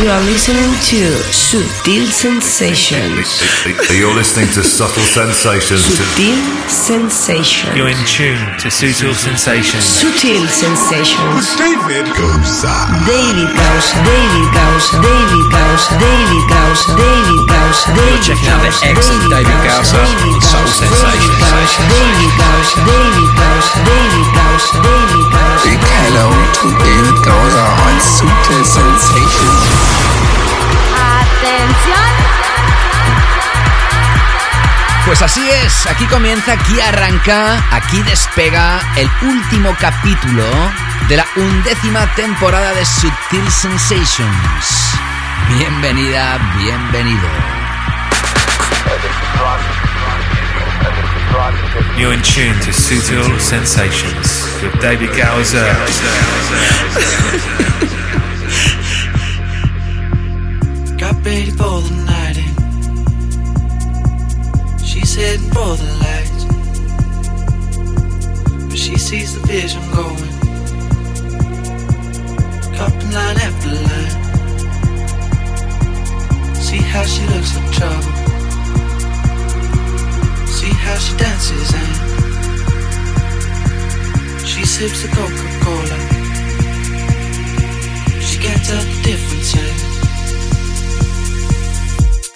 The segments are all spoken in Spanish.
You are listening to Sutil Sensations. You're listening to Subtle Sensations. Sutil Sensations. You're in tune to Sutil Sensations. Sutil Sensations. David Goza. David Gausa, David Gausa, David Gausa, David Gausa, David Gausa, David checking out the Gausa, excellent David Gausa David on Soul Gausa, Sensations. David Gausa, David Gausa, David Gausa, David Gausa. Big hello to David Goza on Sutil Sensations. ¡Atención! Pues así es, aquí comienza, aquí arranca, aquí despega el último capítulo de la undécima temporada de Sutil Sensations. Bienvenida, bienvenido. You're in tune to Sutil Sensations with David Gowser. ready for the night in. She's heading for the lights. But she sees the vision going. Cupping line after line. See how she looks for trouble. See how she dances and she sips the Coca-Cola. She can't the difference yet.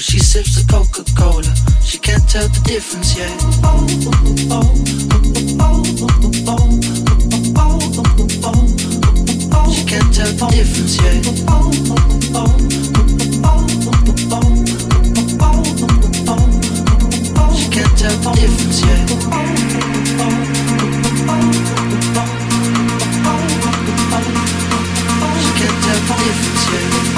She sips the Coca Cola, she can't tell the difference yet. She can't tell the difference yet. She can't tell the difference yet. She can't tell the difference yet.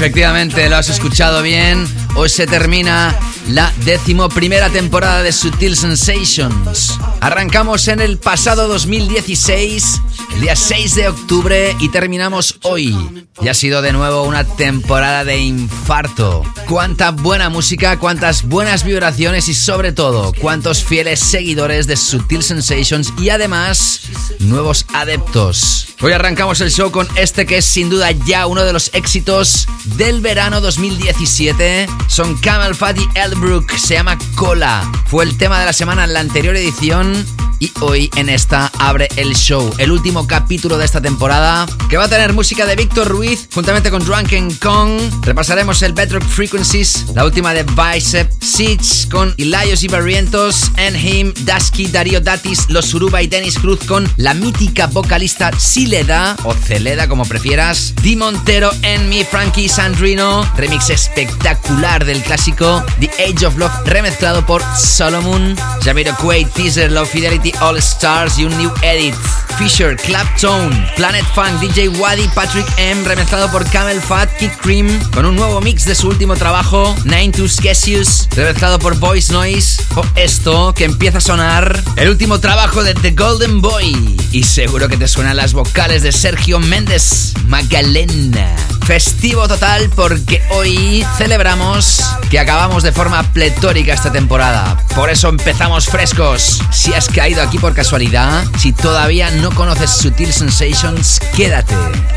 Efectivamente, lo has escuchado bien. Hoy se termina la decimoprimera temporada de Sutil Sensations. Arrancamos en el pasado 2016 el día 6 de octubre y terminamos hoy. Y ha sido de nuevo una temporada de infarto. Cuánta buena música, cuántas buenas vibraciones y sobre todo, cuántos fieles seguidores de Sutil Sensations y además nuevos adeptos. Hoy arrancamos el show con este que es sin duda ya uno de los éxitos del verano 2017. Son Camel Fat y Elbrook, se llama Cola. Fue el tema de la semana en la anterior edición y hoy en esta abre el show, el último capítulo de esta temporada, que va a tener música de Víctor Ruiz juntamente con Drunken Kong. Repasaremos el Bedrock Frequencies, la última de Bicep, Seeds con Ilayos y Barrientos, Enhim, Dasky, Darío Datis, Los Suruba y Dennis Cruz con la mítica vocalista Sileda, o Celeda como prefieras, Di Montero, Enmi, Frankie Sandrino, remix espectacular del clásico The Age of Love remezclado por Solomon, Jamiroquai, Teaser, Love Fidelity All Stars y un new edit. Fisher, Claptone, Planet Funk, DJ Wadi, Patrick M, remezclado por Camel Fat, Kid Cream, con un nuevo mix de su último trabajo, Nine to Skesius, remezclado por Voice Noise, o esto que empieza a sonar, el último trabajo de The Golden Boy. Y seguro que te suenan las vocales de Sergio Méndez, Magalena. Festivo total porque hoy celebramos que acabamos de forma pletórica esta temporada. Por eso empezamos frescos. Si has caído aquí por casualidad, si todavía no conoces Sutil Sensations, quédate.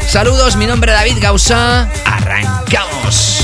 Saludos, mi nombre es David Gausa. Arrancamos.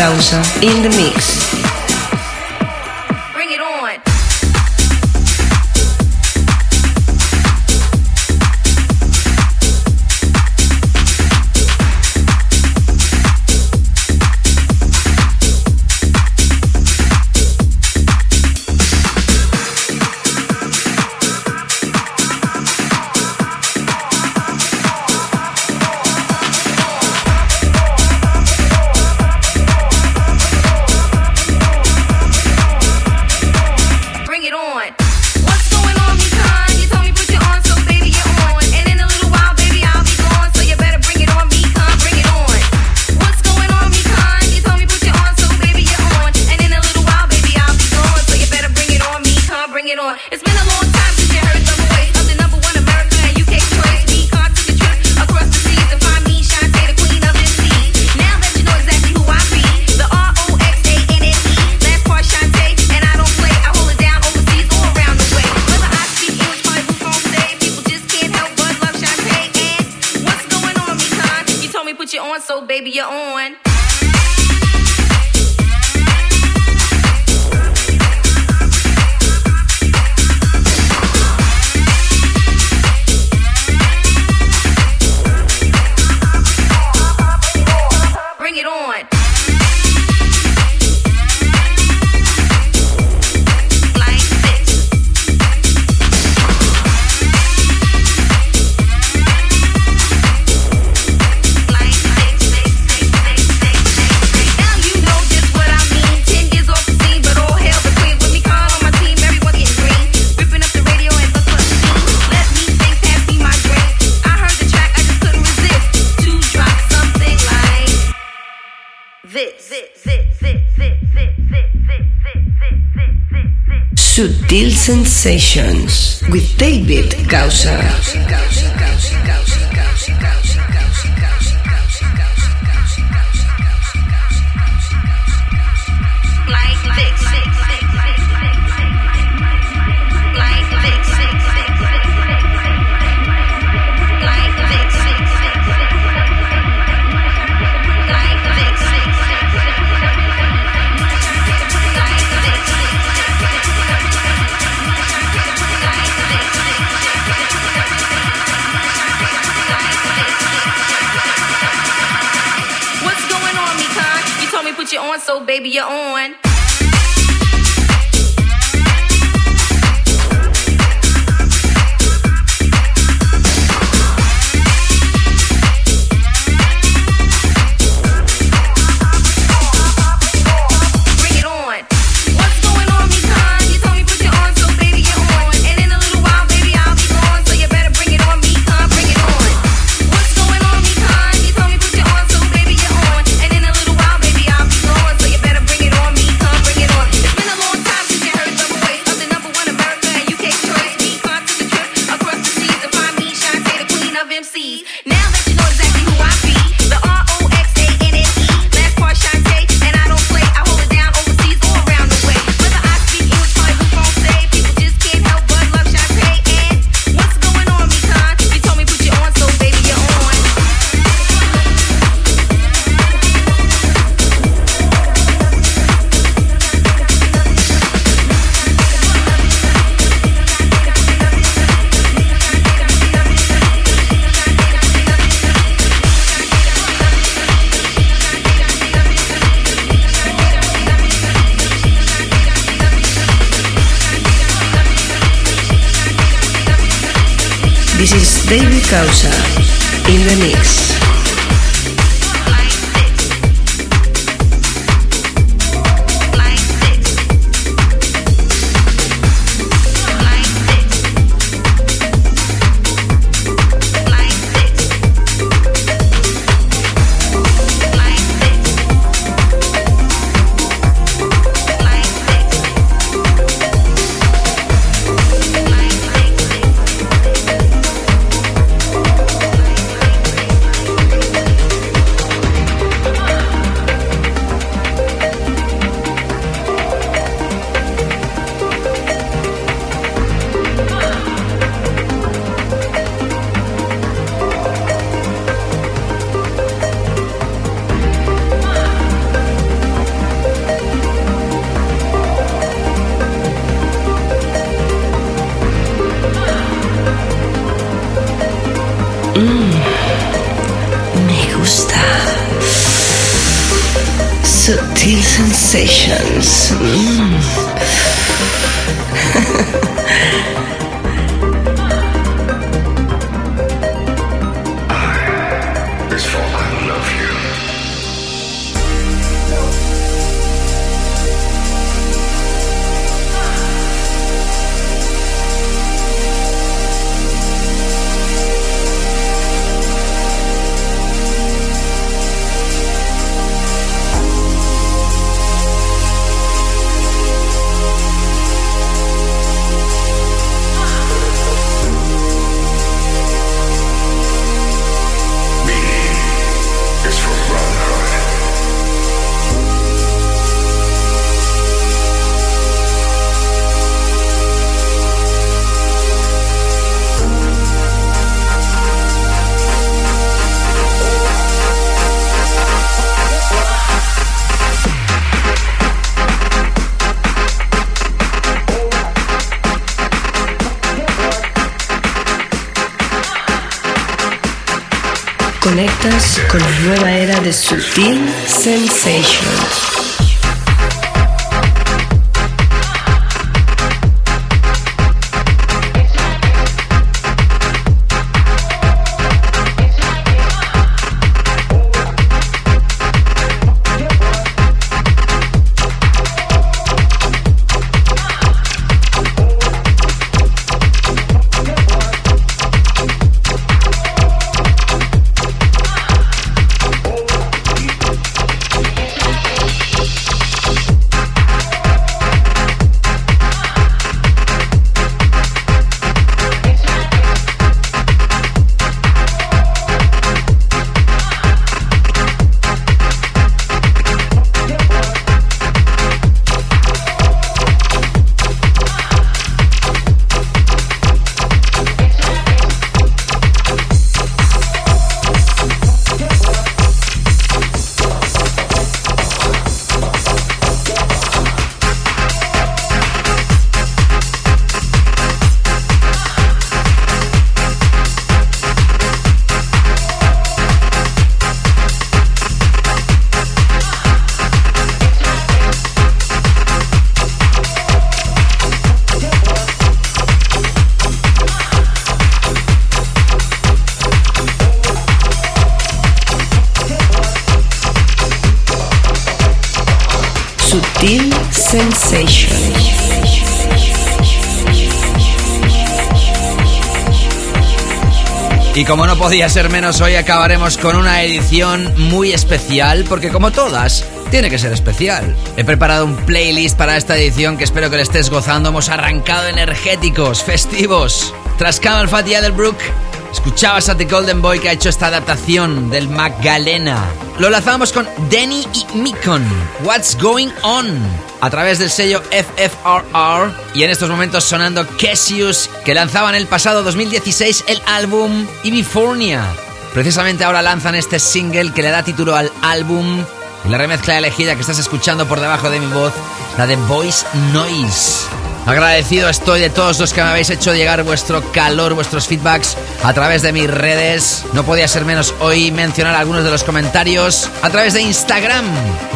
Gausa in the mix. Sutil Sensations with David Causa. Sensations. Mm. de Sutil Sensations. Podía ser menos, hoy acabaremos con una edición muy especial, porque como todas, tiene que ser especial. He preparado un playlist para esta edición que espero que le estés gozando. Hemos arrancado energéticos, festivos. Tras Camel Fat y Edelbrook, escuchabas a The Golden Boy que ha hecho esta adaptación del Magdalena. Lo lanzamos con Denny y Mikon. What's Going On? A través del sello FFRR y en estos momentos sonando Cassius que lanzaban el pasado 2016 el álbum Ibifornia. Precisamente ahora lanzan este single que le da título al álbum y la remezcla elegida que estás escuchando por debajo de mi voz, la de Voice Noise. Agradecido estoy de todos los que me habéis hecho llegar vuestro calor, vuestros feedbacks a través de mis redes. No podía ser menos hoy mencionar algunos de los comentarios a través de Instagram.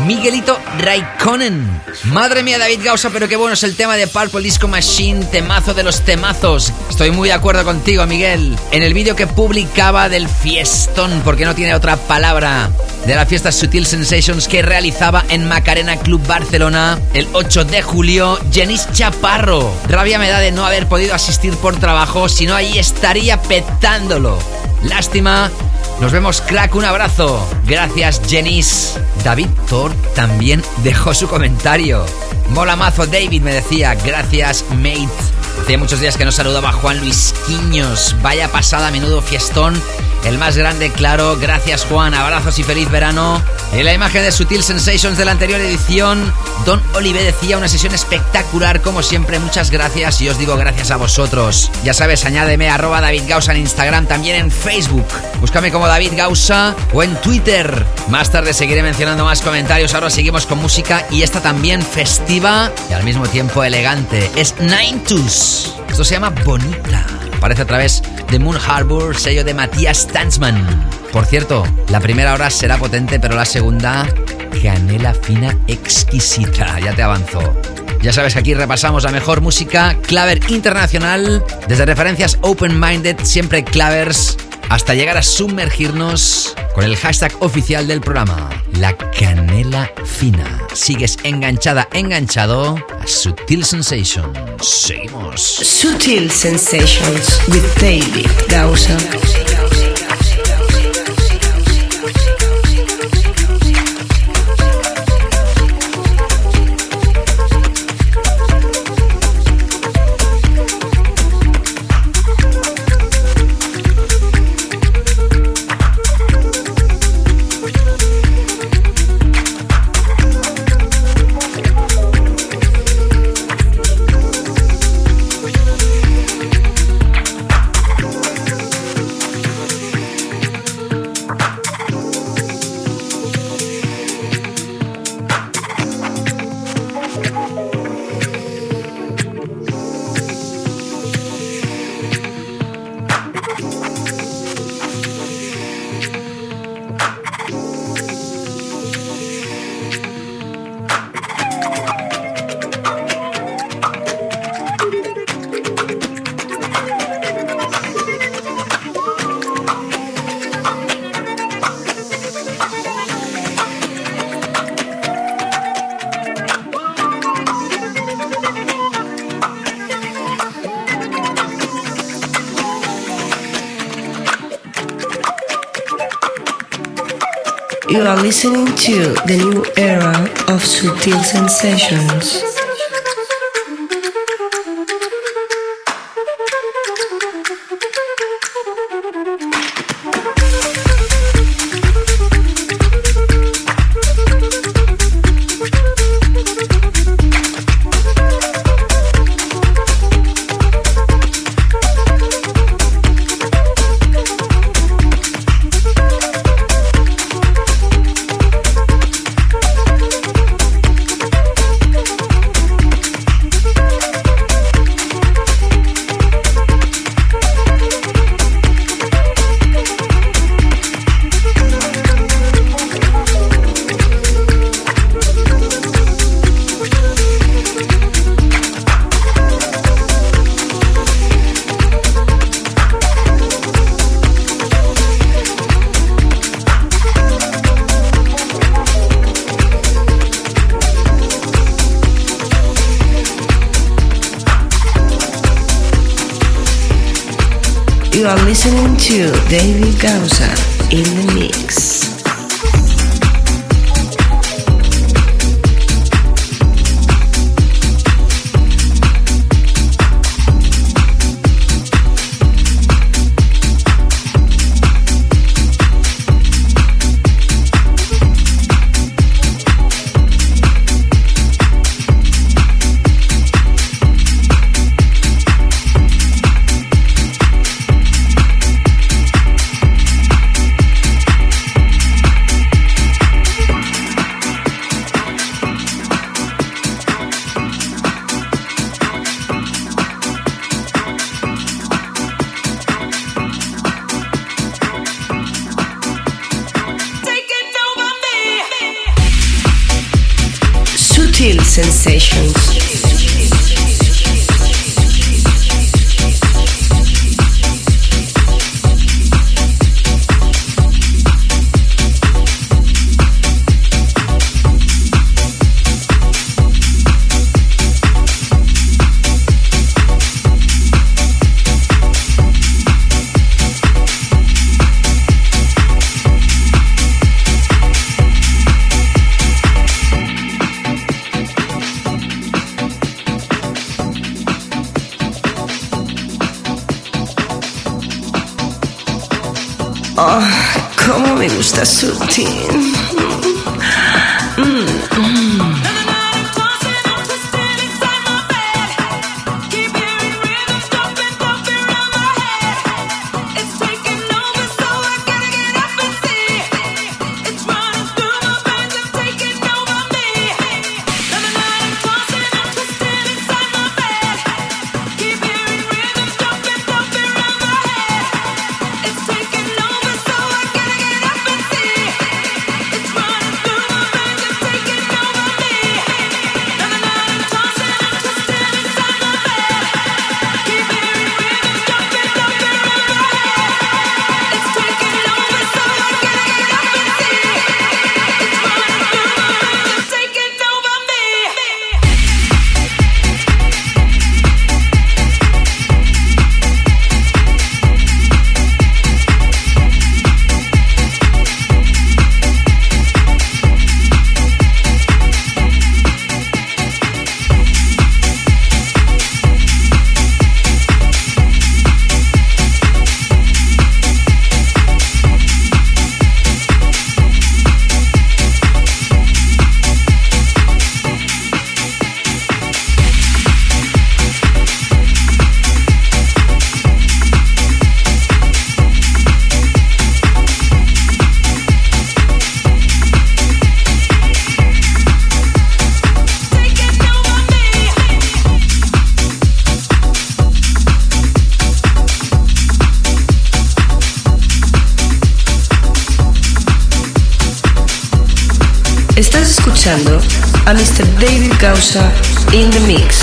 Miguelito Raikkonen. Madre mía, David Gausa, pero qué bueno es el tema de Purple Disco Machine, temazo de los temazos. Estoy muy de acuerdo contigo, Miguel. En el vídeo que publicaba del fiestón, porque no tiene otra palabra, de la fiesta Sutil Sensations que realizaba en Macarena Club Barcelona el 8 de julio, Jenis Rabia me da de no haber podido asistir por trabajo, si no ahí estaría petándolo. Lástima. Nos vemos, crack, un abrazo. Gracias, Jenis. David Thor también dejó su comentario. Mola mazo, David me decía. Gracias, mate. Hacía muchos días que no saludaba a Juan Luis Quiños. Vaya pasada, menudo fiestón el más grande, claro. Gracias, Juan. Abrazos y feliz verano. En la imagen de Sutil Sensations de la anterior edición, Don Olive decía una sesión espectacular, como siempre. Muchas gracias y os digo gracias a vosotros. Ya sabes, añádeme arroba David Gausa en Instagram, también en Facebook. Búscame como David Gausa o en Twitter. Más tarde seguiré mencionando más comentarios. Ahora seguimos con música y esta también festiva y al mismo tiempo elegante. Es Nine Esto se llama Bonita. Aparece a través de Moon Harbor, sello de Matías Tanzman. Por cierto, la primera hora será potente, pero la segunda, canela fina exquisita. Ya te avanzo. Ya sabes que aquí repasamos la mejor música claver internacional, desde referencias open-minded, siempre clavers, hasta llegar a sumergirnos con el hashtag oficial del programa, la canela fina. Sigues enganchada, enganchado a Sutil Sensations. Seguimos. Sutil Sensations with David Gausa. You are listening to the new era of Sutil Sensations. David Gausa Gausa in the mix.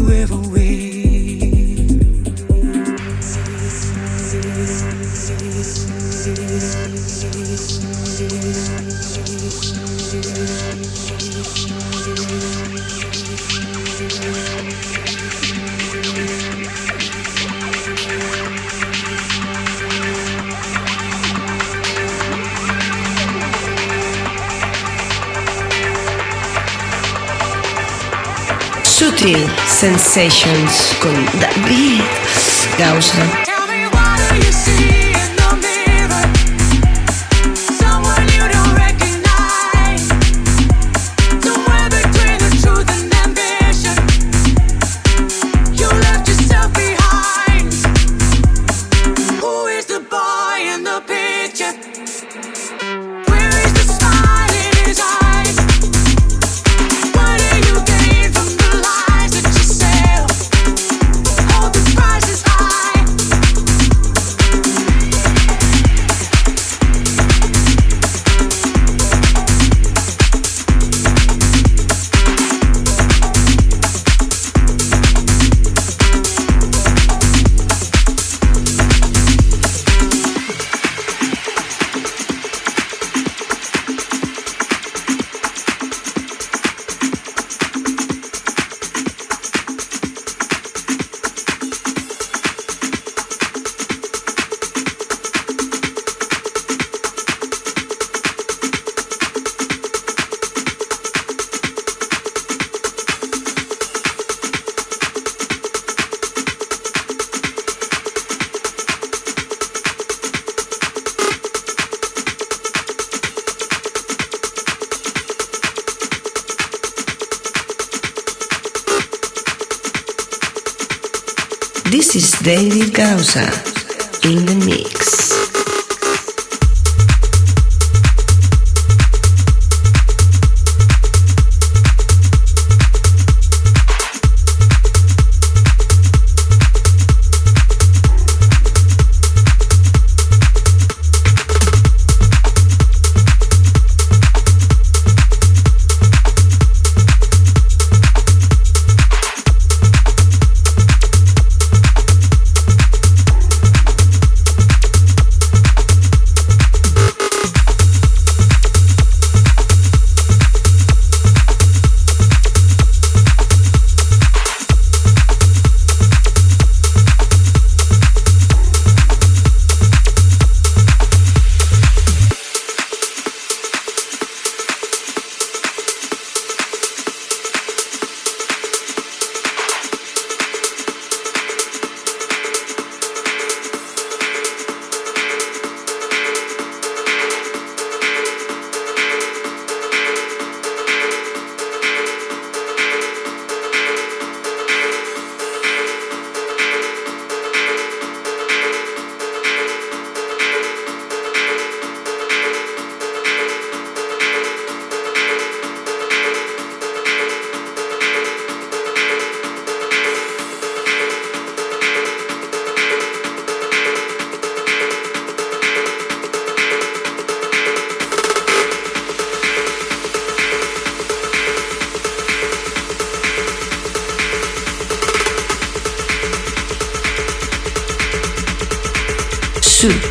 you ever will. Sensations con David Gausa.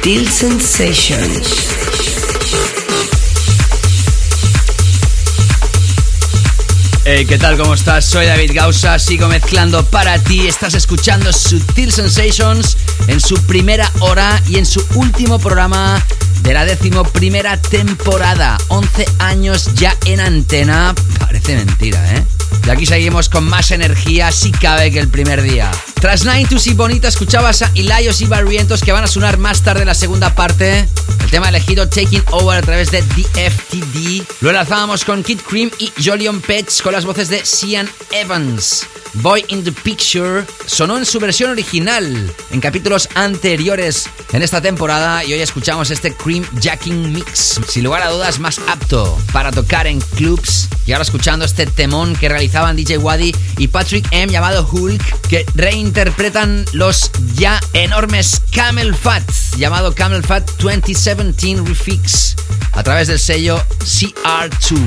Subtle Sensations. Hey, ¿qué tal? ¿Cómo estás? Soy David Gausa, sigo mezclando para ti. Estás escuchando Subtil Sensations en su primera hora y en su último programa de la décimo primera temporada. 11 años ya en antena. Parece mentira, ¿eh? Y aquí seguimos con más energía, si cabe que el primer día. Tras Ninetus y Bonita escuchabas a Ilayos y Barrientos que van a sonar más tarde en la segunda parte. El tema elegido Taking Over a través de DFTD. Lo enlazábamos con Kid Cream y Jolion Pets con las voces de Cian Evans. Boy in the Picture sonó en su versión original en capítulos anteriores en esta temporada y hoy escuchamos este Cream Jacking Mix, sin lugar a dudas más apto para tocar en clubs. Y ahora escuchando este temón que realizaban DJ Waddy y Patrick M llamado Hulk, que reinterpretan los ya enormes Camel Fat, llamado Camel Fat 2017 Refix, a través del sello CR2.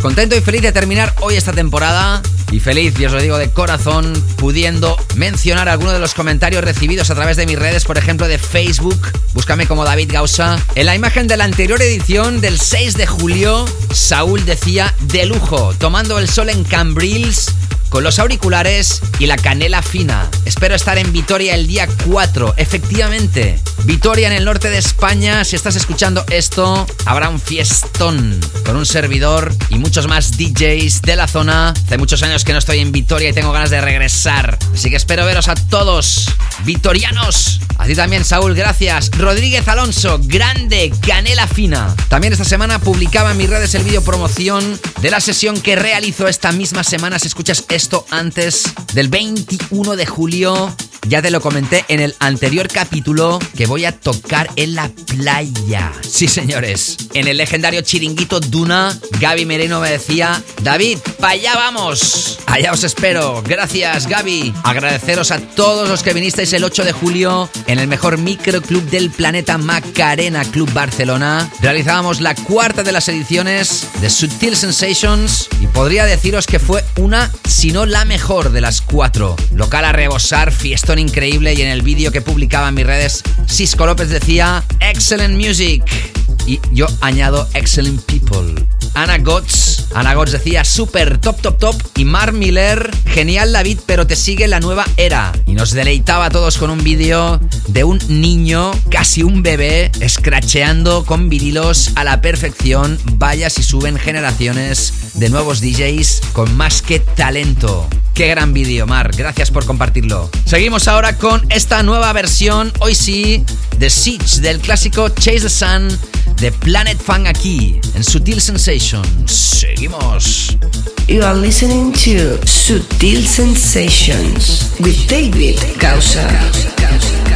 Contento y feliz de terminar hoy esta temporada y feliz, y os lo digo de corazón, pudiendo mencionar algunos de los comentarios recibidos a través de mis redes, por ejemplo de Facebook, búscame como David Gausa. En la imagen de la anterior edición del 6 de julio, Saúl decía de lujo, tomando el sol en Cambrils con los auriculares y la canela fina. Espero estar en Vitoria el día 4, efectivamente. Vitoria en el norte de España, si estás escuchando esto, habrá un fiestón con un servidor y muchos más DJs de la zona. Hace muchos años que no estoy en Vitoria y tengo ganas de regresar. Así que espero veros a todos, vitorianos. A ti también, Saúl, gracias. Rodríguez Alonso, grande, canela fina. También esta semana publicaba en mis redes el vídeo promoción de la sesión que realizo esta misma semana. Si escuchas esto antes del 21 de julio, ya te lo comenté en el anterior capítulo que voy a tocar en la playa. Sí, señores. En el legendario chiringuito Duna, Gaby Mereno me decía, David, para allá vamos. Allá os espero. Gracias, Gaby. Agradeceros a todos los que vinisteis el 8 de julio en el mejor microclub del planeta Macarena Club Barcelona. Realizábamos la cuarta de las ediciones de Subtil Sensations y podría deciros que fue una, si no la mejor de las cuatro. Local a rebosar, fiesta increíble y en el vídeo que publicaba en mis redes, Cisco López decía Excellent Music y yo añado Excellent People. Ana Gotts, Ana Gotts decía super top top top y Mar Miller, genial David, pero te sigue la nueva era. Y nos deleitaba a todos con un vídeo de un niño, casi un bebé, escracheando con vinilos a la perfección. Vaya si suben generaciones de nuevos DJs con más que talento. Qué gran vídeo, Mar. Gracias por compartirlo. Seguimos ahora con esta nueva versión, hoy sí, de Siege del clásico Chase the Sun de Planet Fang aquí, en Sutil Sensations. Seguimos. You are listening to Sutil Sensations with David Gausa.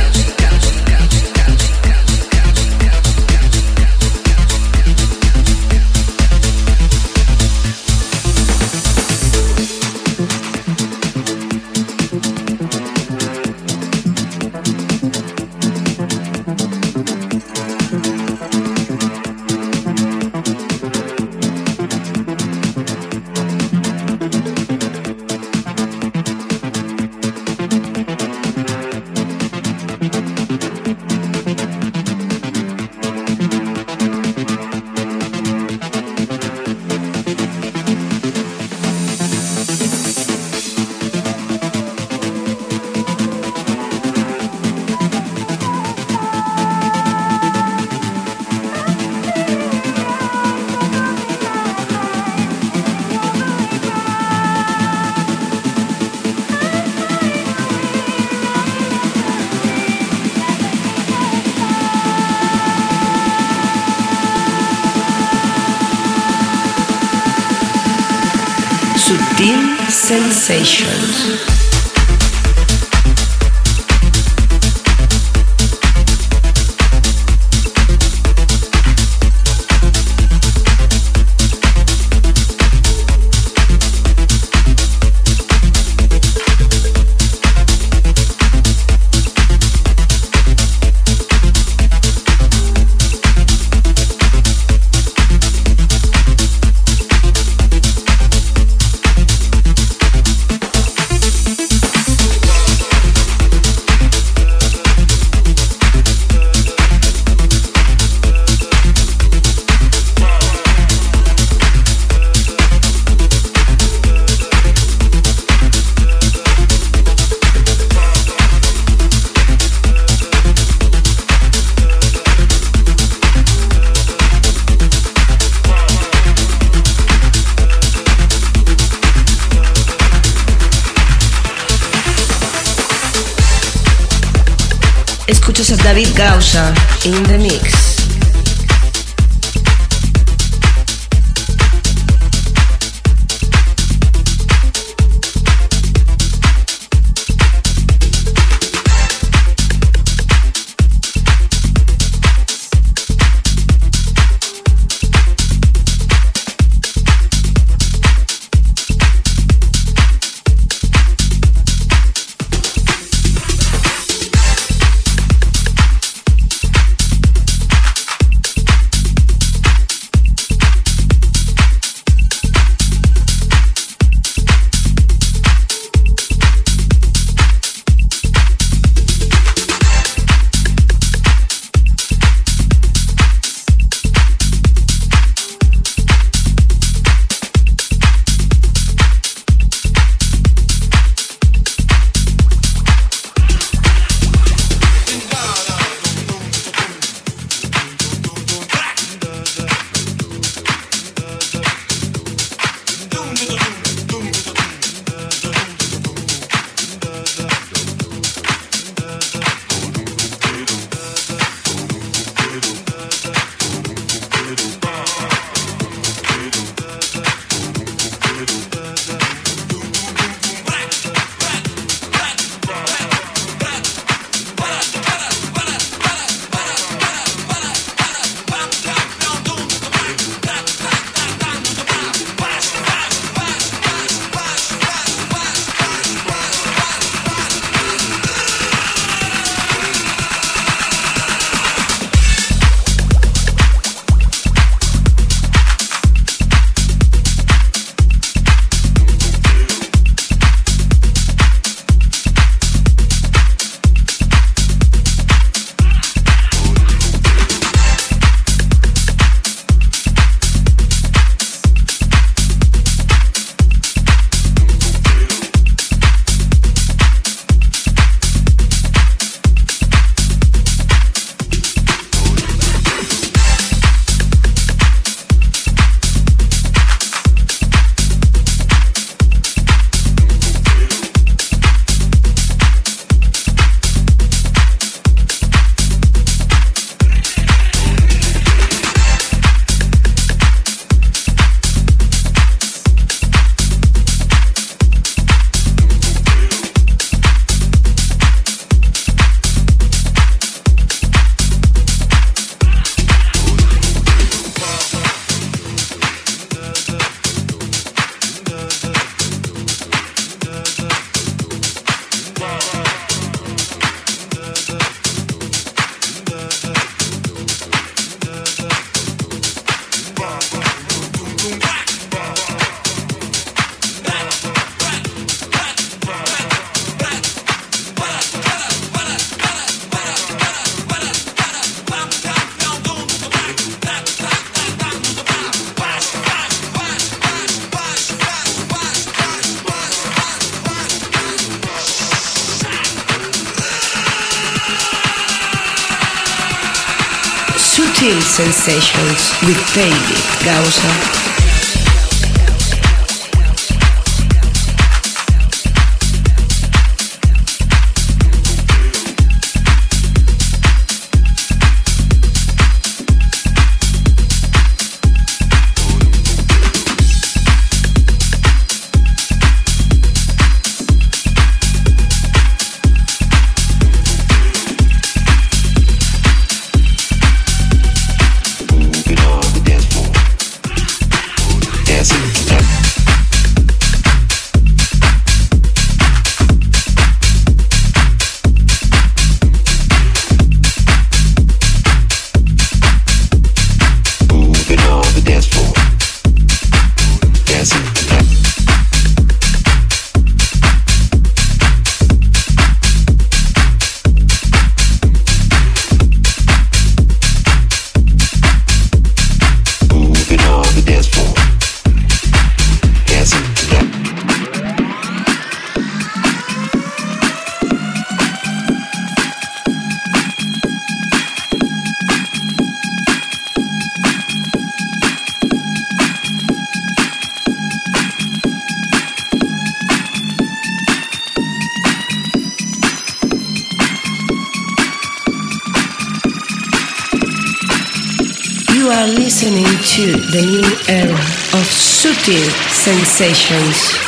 Sensations.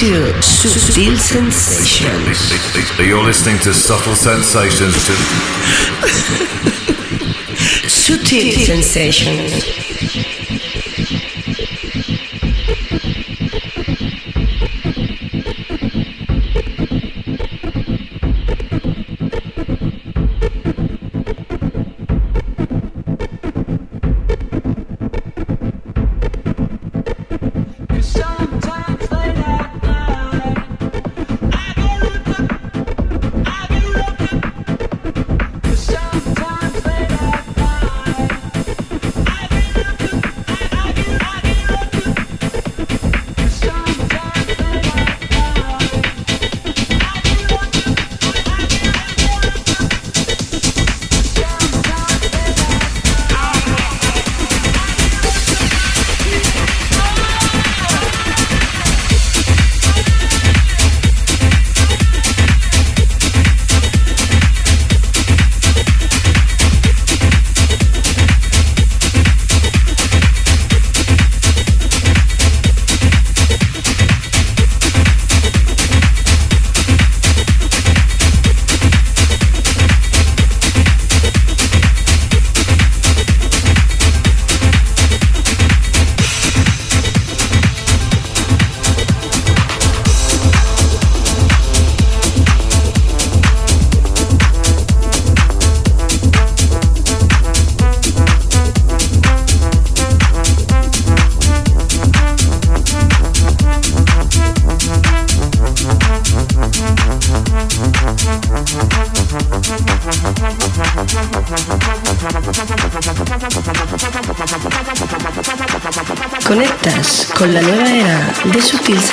to Subtle Sensations. You're listening to Subtle Sensations. Subtle Sensations.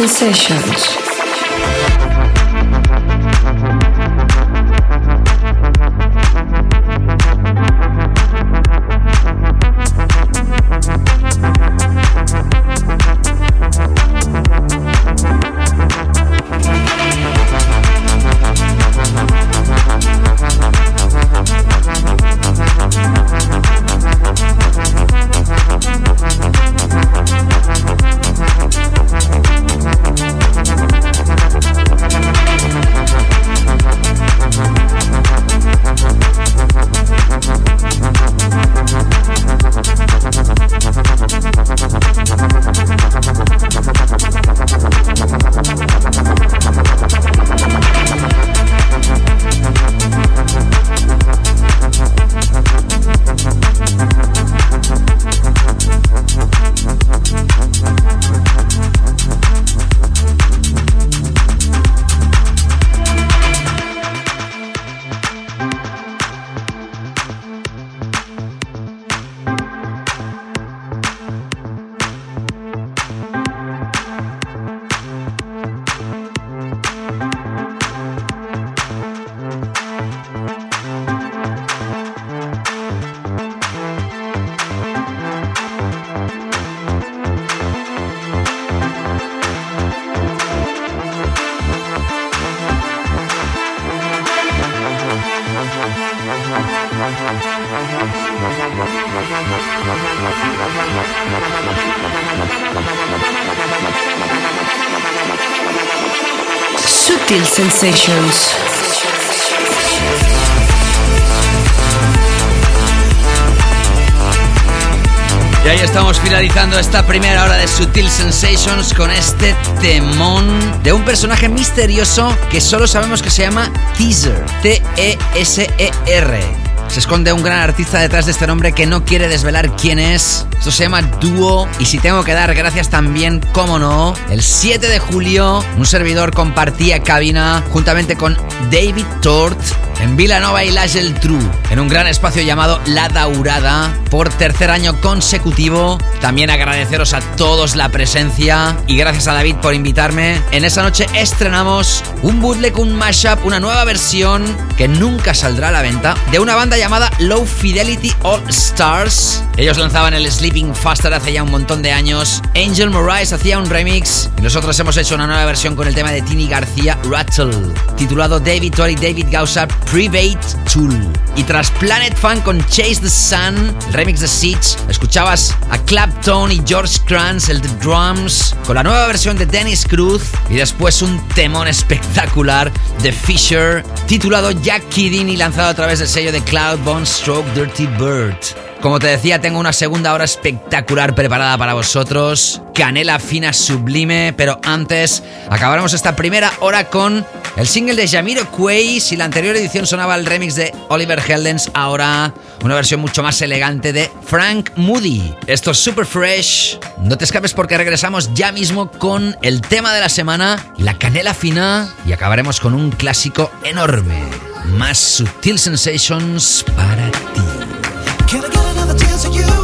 Sessions. Sensations. Y ahí estamos finalizando esta primera hora de Sutil Sensations con este temón de un personaje misterioso que solo sabemos que se llama Teaser. T-E-S-E-R. Se esconde un gran artista detrás de este nombre que no quiere desvelar quién es. Esto se llama Duo y si tengo que dar gracias también, como no, el 7 de julio un servidor compartía cabina juntamente con David Tort en Villanova y Las el True, en un gran espacio llamado La Daurada, por tercer año consecutivo. También agradeceros a todos la presencia y gracias a David por invitarme. En esa noche estrenamos un bootleg, un mashup, una nueva versión que nunca saldrá a la venta, de una banda llamada Low Fidelity All Stars. Ellos lanzaban el Sleeping Faster hace ya un montón de años. Angel Moraes hacía un remix y nosotros hemos hecho una nueva versión con el tema de Tini García Rattle, titulado David Tori David Gausa Private Tool. Y tras Planet Fun con Chase the Sun, el remix de Siege, escuchabas a Clapton y George Kranz, el de Drums, con la nueva versión de Dennis Cruz y después un temón espectacular de Fisher, titulado Jack Kidding y lanzado a través del sello de Cloud Bone Stroke Dirty Bird. Como te decía, tengo una segunda hora espectacular preparada para vosotros. Canela fina sublime, pero antes acabaremos esta primera hora con el single de Jamiro Quay. Si la anterior edición sonaba el remix de Oliver Heldens, ahora una versión mucho más elegante de Frank Moody. Esto es super fresh. No te escapes porque regresamos ya mismo con el tema de la semana, la canela fina, y acabaremos con un clásico enorme. Más Sutil Sensations para ti. the chance of you.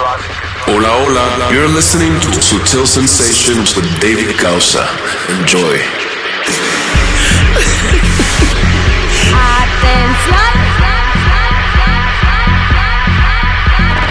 Hola, hola. You're listening to Sutil Sensations with David Gausa. Enjoy.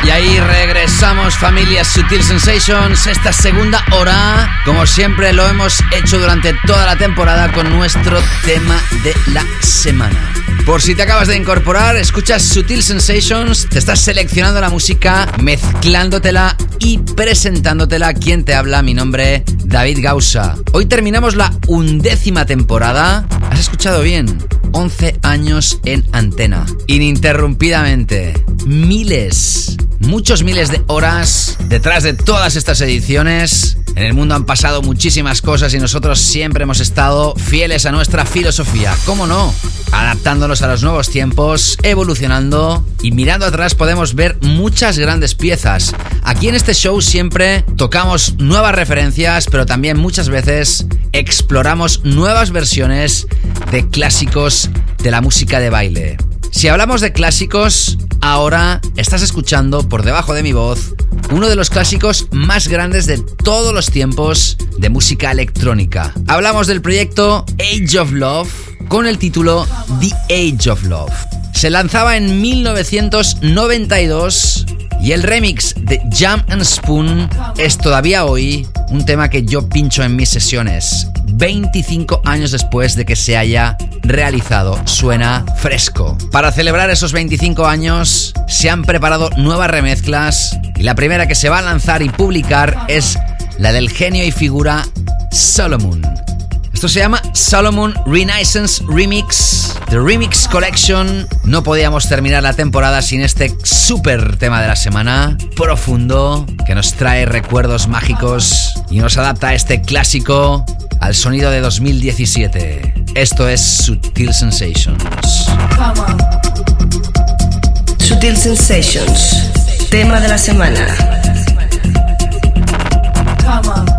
Y ahí regresamos, familia Sutil Sensations, esta segunda hora. Como siempre lo hemos hecho durante toda la temporada con nuestro tema de la semana. Por si te acabas de incorporar, escuchas Sutil Sensations, te estás seleccionando la música, mezclándotela y presentándotela. ¿Quién te habla? Mi nombre, David Gausa. Hoy terminamos la undécima temporada. ¿Has escuchado bien? 11 años en antena, ininterrumpidamente. Miles muchos miles de horas detrás de todas estas ediciones. En el mundo han pasado muchísimas cosas y nosotros siempre hemos estado fieles a nuestra filosofía. ¿Cómo no? Adaptándonos a los nuevos tiempos, evolucionando y mirando atrás podemos ver muchas grandes piezas. Aquí en este show siempre tocamos nuevas referencias, pero también muchas veces exploramos nuevas versiones de clásicos de la música de baile. Si hablamos de clásicos, ahora estás escuchando por debajo de mi voz uno de los clásicos más grandes de todos los tiempos de música electrónica. Hablamos del proyecto Age of Love con el título The Age of Love. Se lanzaba en 1992 y el remix de Jam and Spoon es todavía hoy un tema que yo pincho en mis sesiones. 25 años después de que se haya realizado. Suena fresco. Para celebrar esos 25 años se han preparado nuevas remezclas y la primera que se va a lanzar y publicar es la del genio y figura Solomon. Esto se llama Solomon Renaissance Remix, The Remix Collection. No podíamos terminar la temporada sin este super tema de la semana, profundo, que nos trae recuerdos mágicos y nos adapta este clásico al sonido de 2017. Esto es Sutil Sensations. Sutil Sensations, tema de la semana. Estás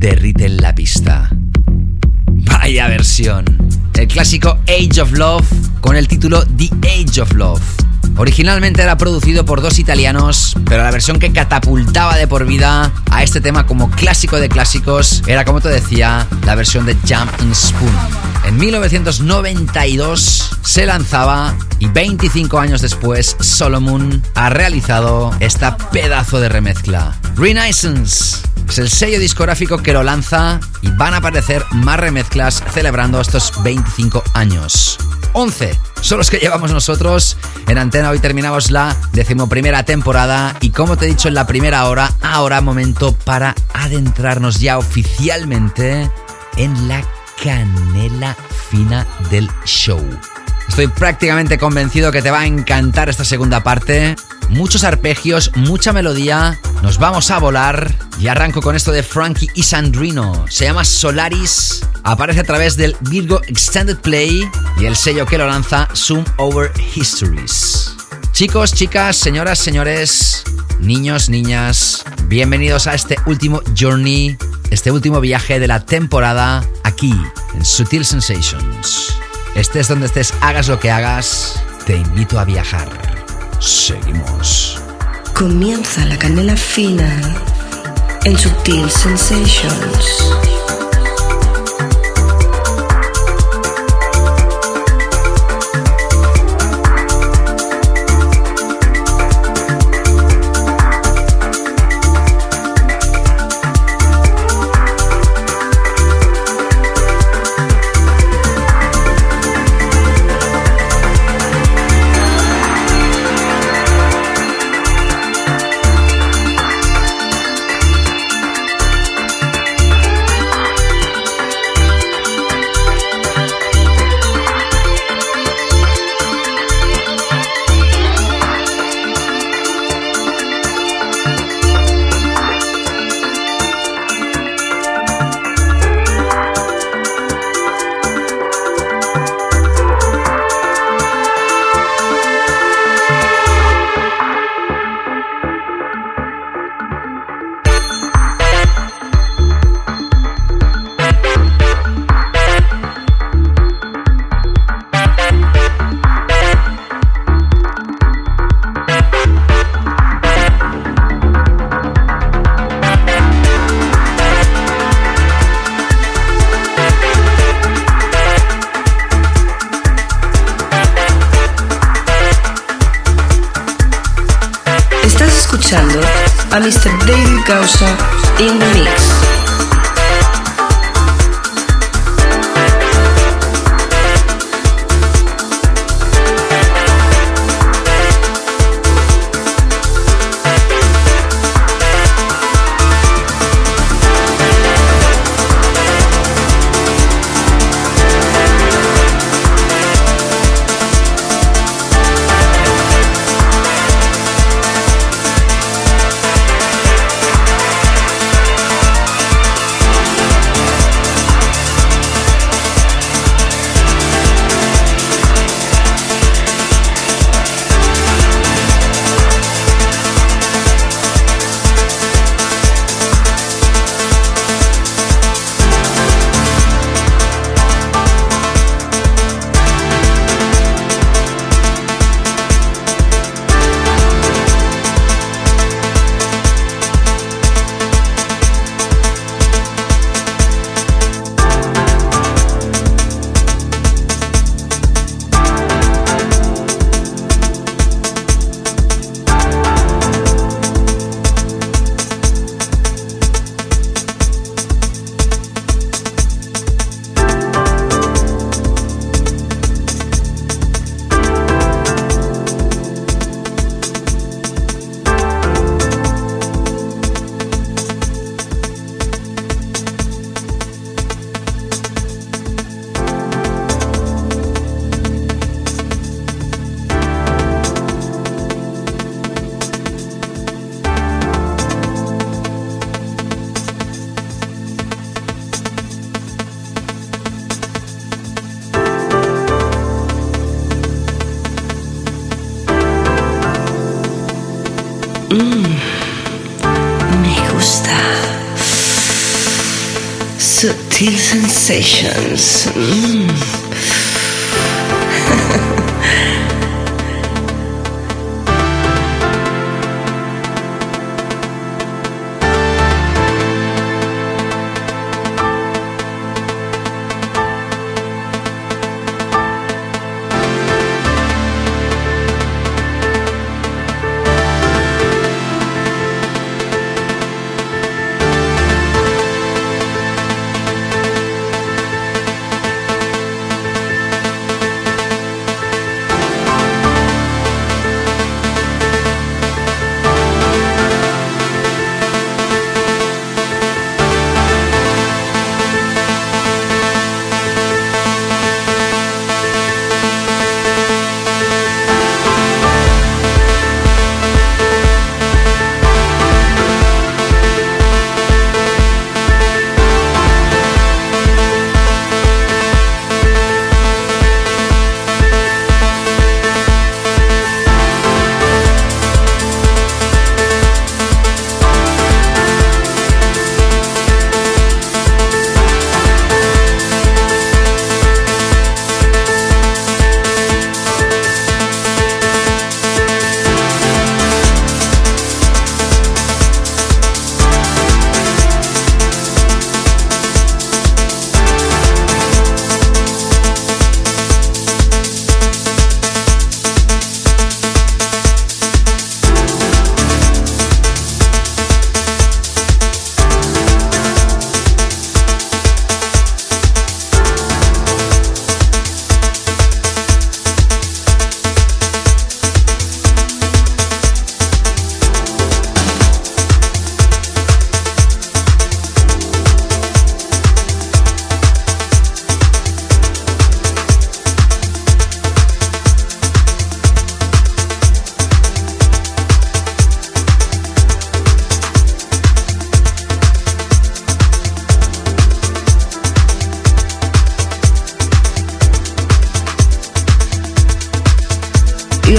Se derrite en la pista. Vaya versión. El clásico Age of Love con el título The Age of Love. Originalmente era producido por dos italianos, pero la versión que catapultaba de por vida a este tema como clásico de clásicos era, como te decía, la versión de Jumping Spoon. En 1992 se lanzaba y 25 años después Solomon ha realizado esta pedazo de remezcla. Renaissance es el sello discográfico que lo lanza y van a aparecer más remezclas celebrando estos 25 años. 11 son los que llevamos nosotros. En antena hoy terminamos la decimoprimera temporada y como te he dicho en la primera hora, ahora momento para adentrarnos ya oficialmente en la canela fina del show. Estoy prácticamente convencido que te va a encantar esta segunda parte. Muchos arpegios, mucha melodía. Nos vamos a volar. Y arranco con esto de Frankie y Sandrino. Se llama Solaris. Aparece a través del Virgo Extended Play y el sello que lo lanza Zoom Over Histories. Chicos, chicas, señoras, señores, niños, niñas, bienvenidos a este último journey, este último viaje de la temporada aquí en Sutil Sensations. Estés donde estés, hagas lo que hagas, te invito a viajar. Seguimos. Comienza la canela fina en Sutil Sensations. Sensations. Mm.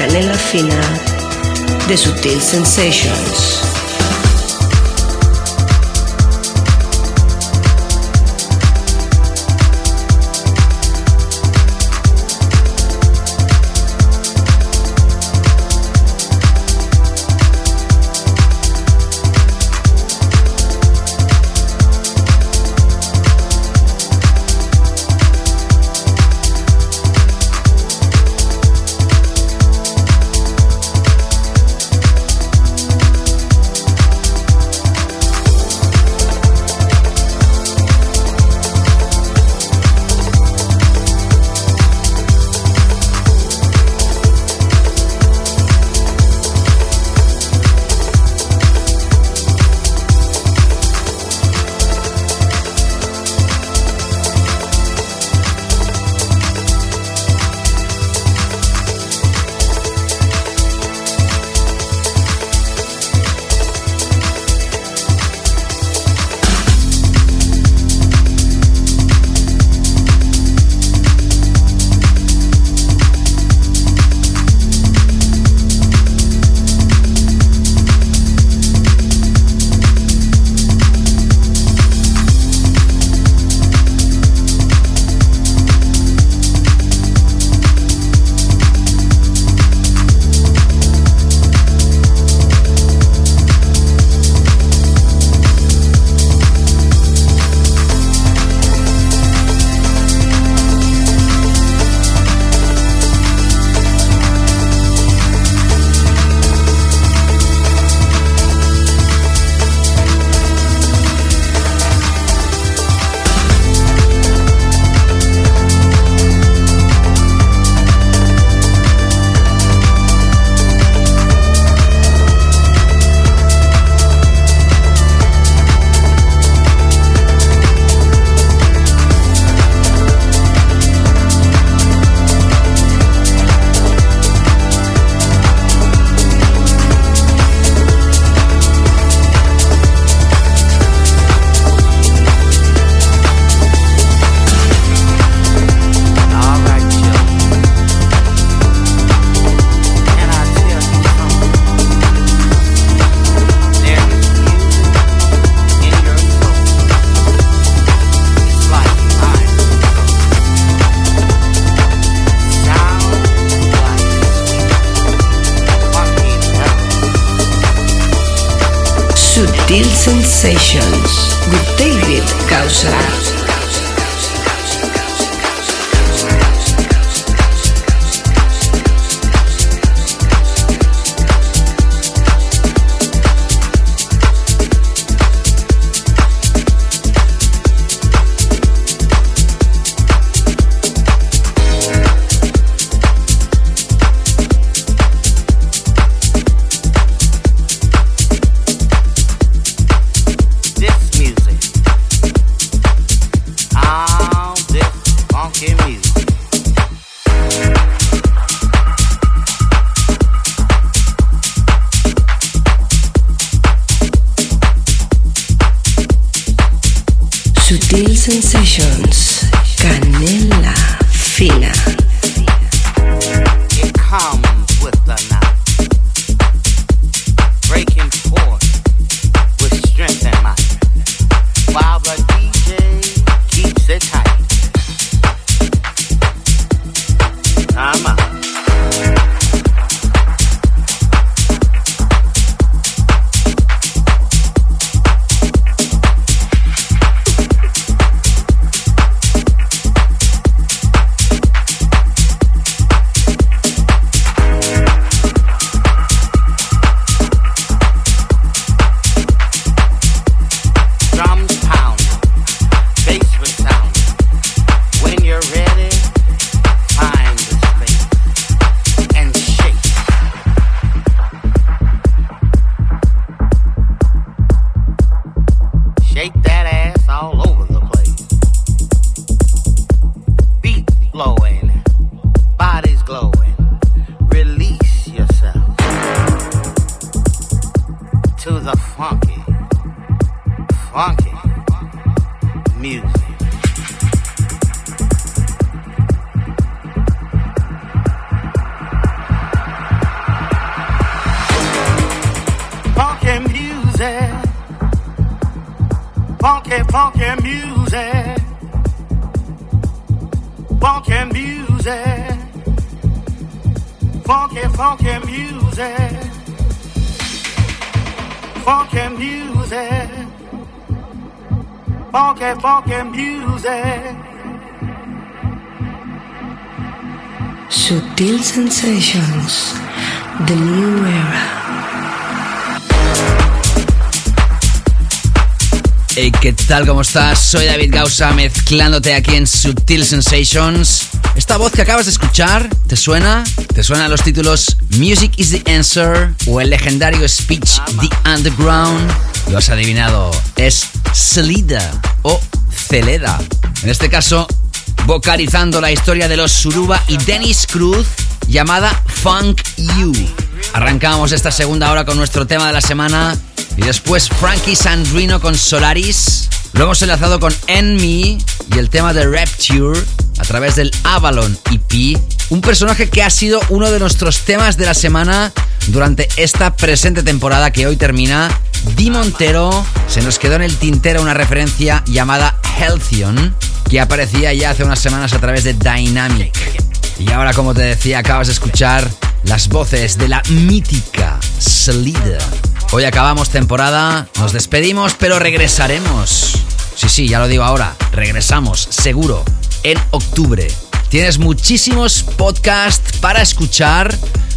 Canela Fina de Sutil Sensations. Tal? ¿Cómo estás? Soy David Gausa mezclándote aquí en Subtil Sensations. Esta voz que acabas de escuchar, ¿te suena? ¿Te suenan los títulos Music is the Answer o el legendario speech The Underground? Lo has adivinado, es Celida o Celeda. En este caso, vocalizando la historia de los Suruba y Dennis Cruz llamada Funk You. Arrancamos esta segunda hora con nuestro tema de la semana y después Frankie Sandrino con Solaris. Lo hemos enlazado con Enemy y el tema de Rapture a través del Avalon EP. Un personaje que ha sido uno de nuestros temas de la semana durante esta presente temporada que hoy termina. Di Montero se nos quedó en el tintero una referencia llamada Healthion que aparecía ya hace unas semanas a través de Dynamic. Y ahora, como te decía, acabas de escuchar las voces de la mítica Salida. Hoy acabamos temporada, nos despedimos, pero regresaremos. Sí, sí, ya lo digo ahora, regresamos, seguro, en octubre. Tienes muchísimos podcasts para escuchar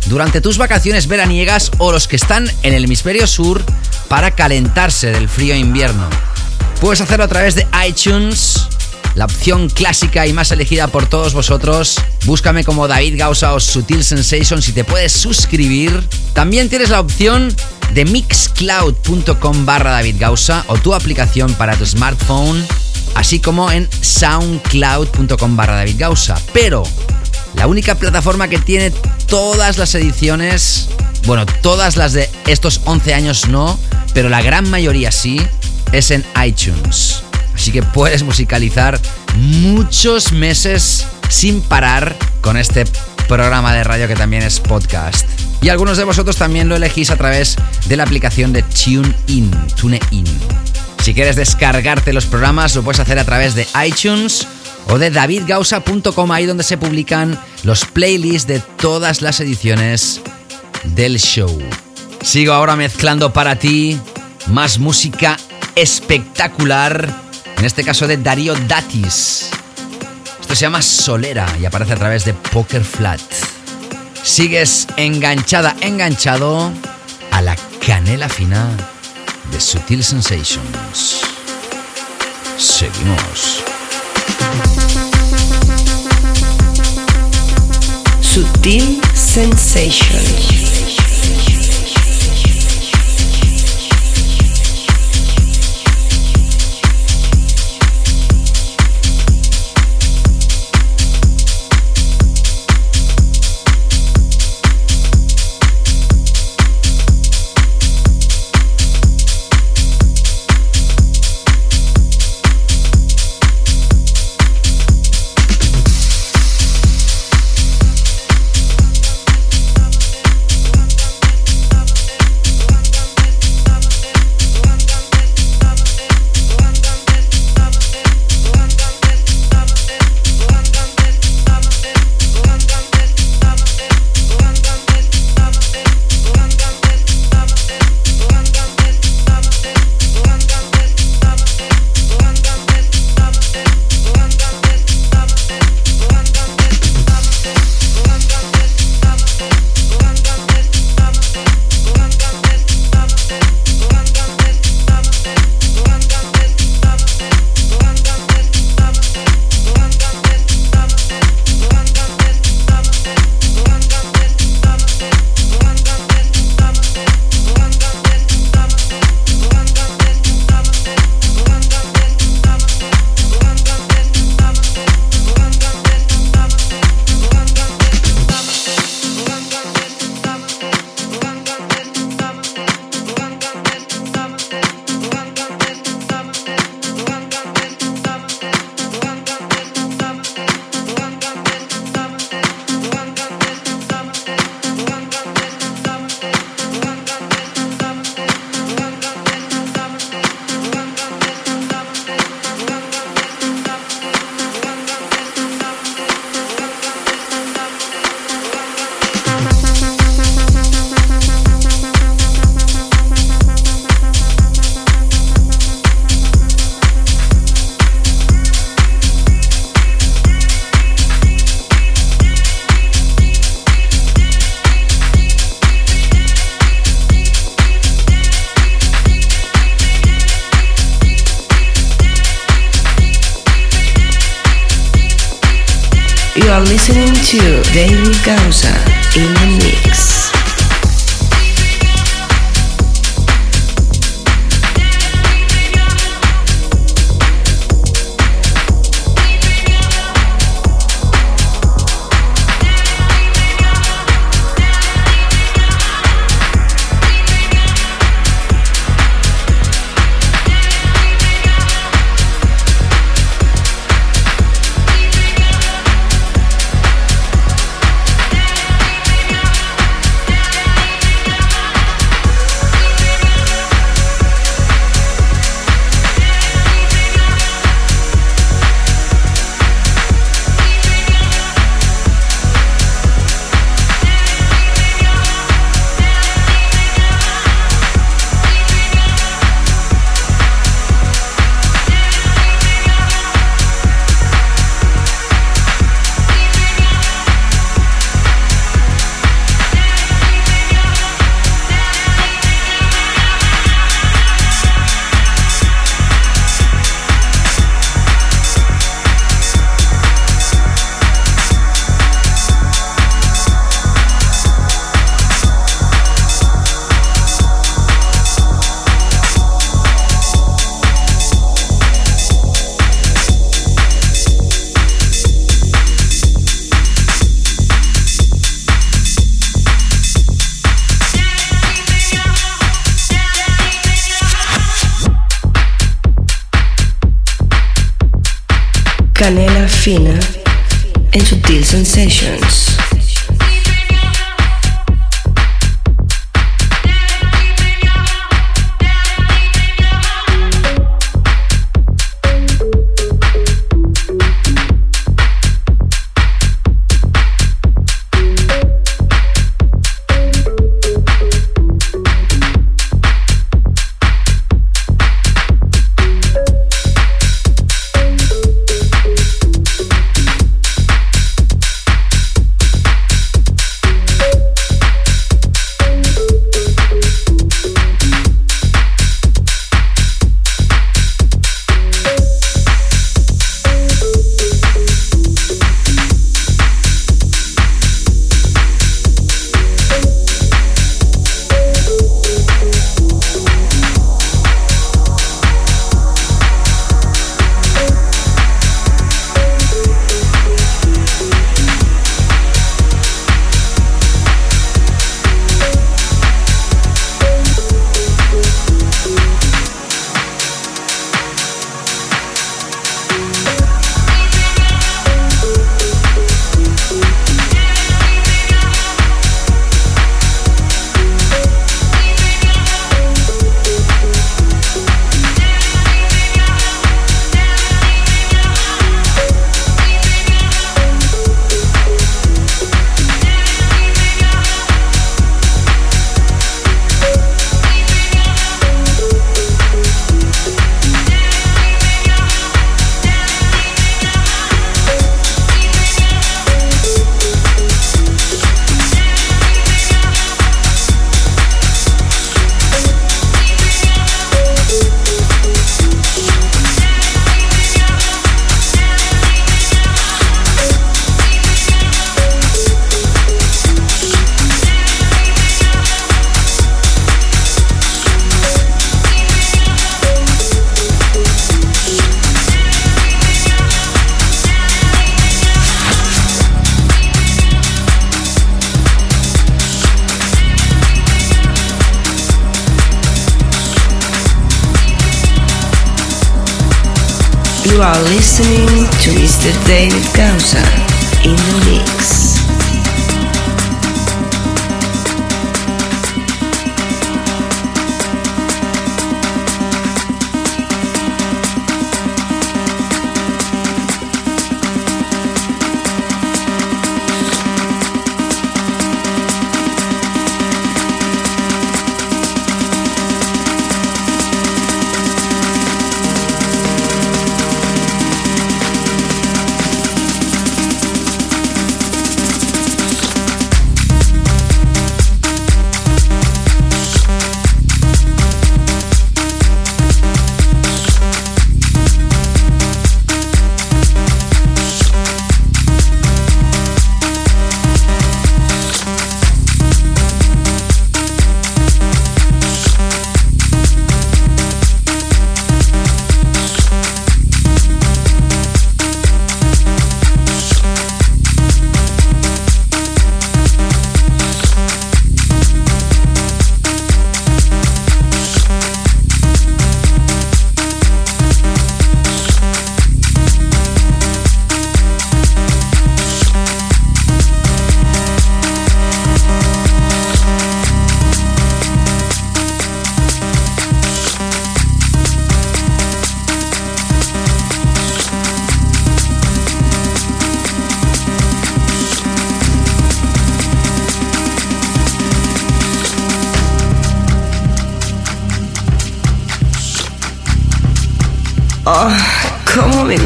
durante tus vacaciones veraniegas o los que están en el hemisferio sur para calentarse del frío invierno. Puedes hacerlo a través de iTunes, la opción clásica y más elegida por todos vosotros. Búscame como David Gausa o Sutil Sensations y te puedes suscribir. También tienes la opción de mixcloud.com barra David Gausa o tu aplicación para tu smartphone, así como en soundcloud.com barra David Gausa. Pero la única plataforma que tiene todas las ediciones, bueno, todas las de estos 11 años no, pero la gran mayoría sí, es en iTunes. Así que puedes musicalizar muchos meses sin parar con este programa de radio que también es podcast. Y algunos de vosotros también lo elegís a través de la aplicación de TuneIn, TuneIn. Si quieres descargarte los programas, lo puedes hacer a través de iTunes o de davidgausa.com, ahí donde se publican los playlists de todas las ediciones del show. Sigo ahora mezclando para ti más música espectacular, en este caso de Darío Datis. Esto se llama Solera y aparece a través de Poker Flat. Sigues enganchada, enganchado a la canela fina de Sutil Sensations. Seguimos. Sutil Sensations. David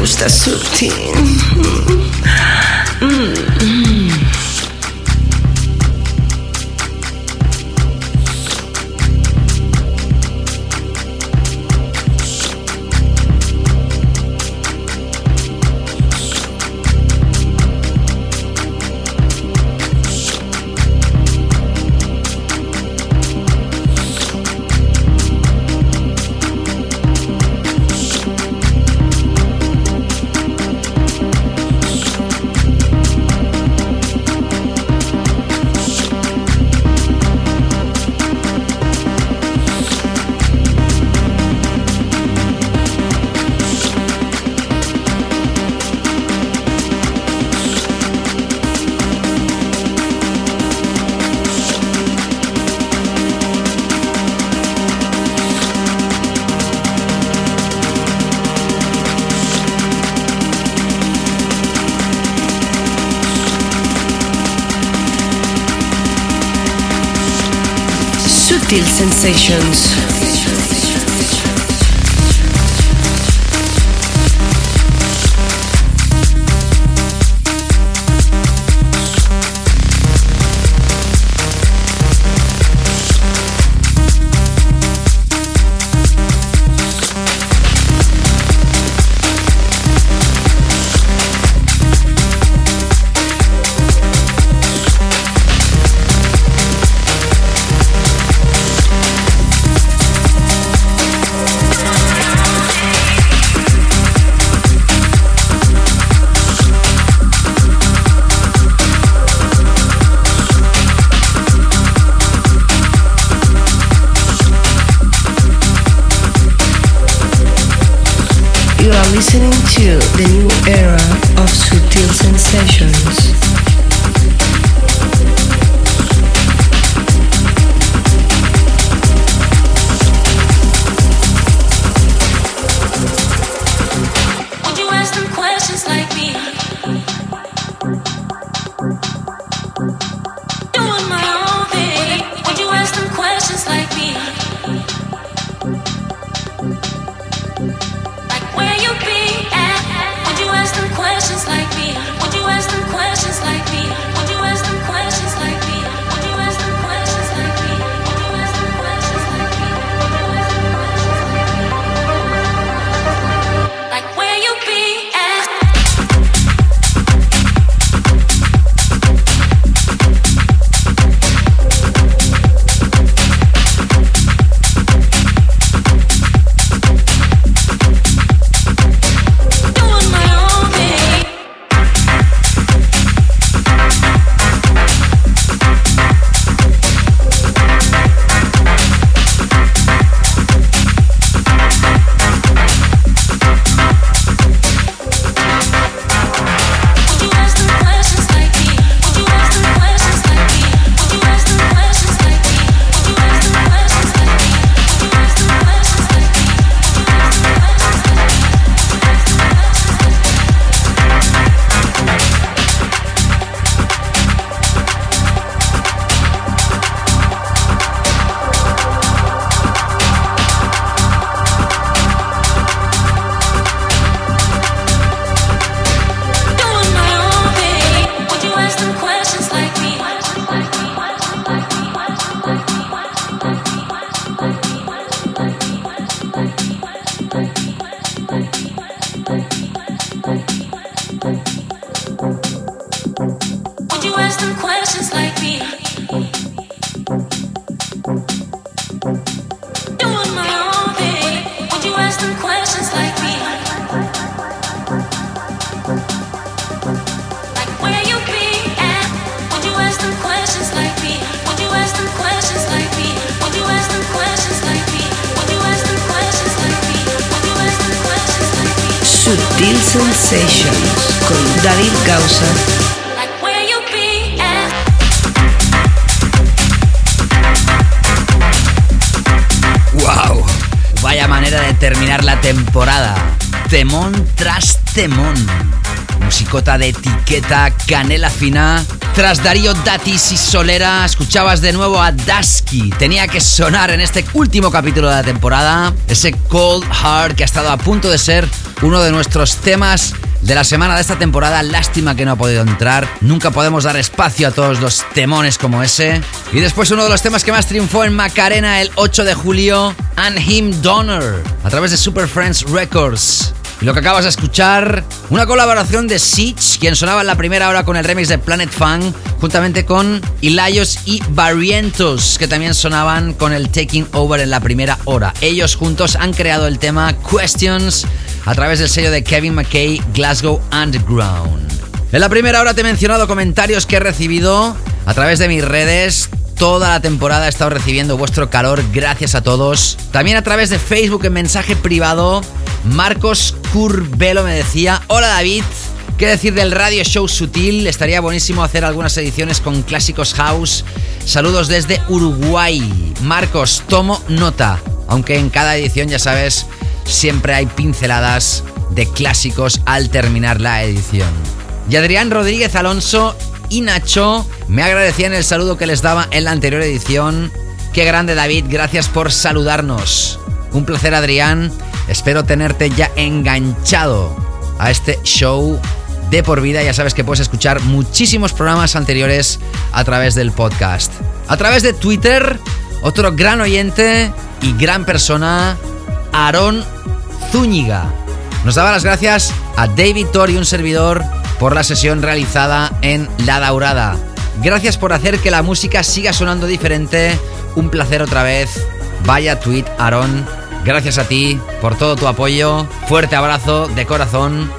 gusta sutil. Sensations. Musicota de etiqueta, canela fina. Tras Darío Datis y Solera, escuchabas de nuevo a Dusky. Tenía que sonar en este último capítulo de la temporada. Ese Cold Heart que ha estado a punto de ser uno de nuestros temas de la semana de esta temporada. Lástima que no ha podido entrar. Nunca podemos dar espacio a todos los temones como ese. Y después uno de los temas que más triunfó en Macarena el 8 de julio, And Him Donor, a través de Super Friends Records. Y lo que acabas de escuchar, una colaboración de Siege, quien sonaba en la primera hora con el remix de Planet Funk, juntamente con Ilayos y Barrientos, que también sonaban con el Taking Over en la primera hora. Ellos juntos han creado el tema Questions a través del sello de Kevin McKay, Glasgow Underground. En la primera hora te he mencionado comentarios que he recibido a través de mis redes. Toda la temporada he estado recibiendo vuestro calor, gracias a todos. También a través de Facebook en mensaje privado Marcos Curvelo me decía, hola David, ¿qué decir del radio show sutil? Estaría buenísimo hacer algunas ediciones con clásicos house. Saludos desde Uruguay. Marcos, tomo nota. Aunque en cada edición, ya sabes, siempre hay pinceladas de clásicos al terminar la edición. Y Adrián Rodríguez Alonso y Nacho me agradecían el saludo que les daba en la anterior edición. Qué grande David, gracias por saludarnos. Un placer Adrián Espero tenerte ya enganchado a este show de por vida. Ya sabes que puedes escuchar muchísimos programas anteriores a través del podcast. A través de Twitter, otro gran oyente y gran persona, Aarón Zúñiga. Nos daba las gracias a David Thor y un servidor por la sesión realizada en La Daurada. Gracias por hacer que la música siga sonando diferente. Un placer otra vez. Vaya tweet, Aaron. Gracias a ti por todo tu apoyo. Fuerte abrazo de corazón.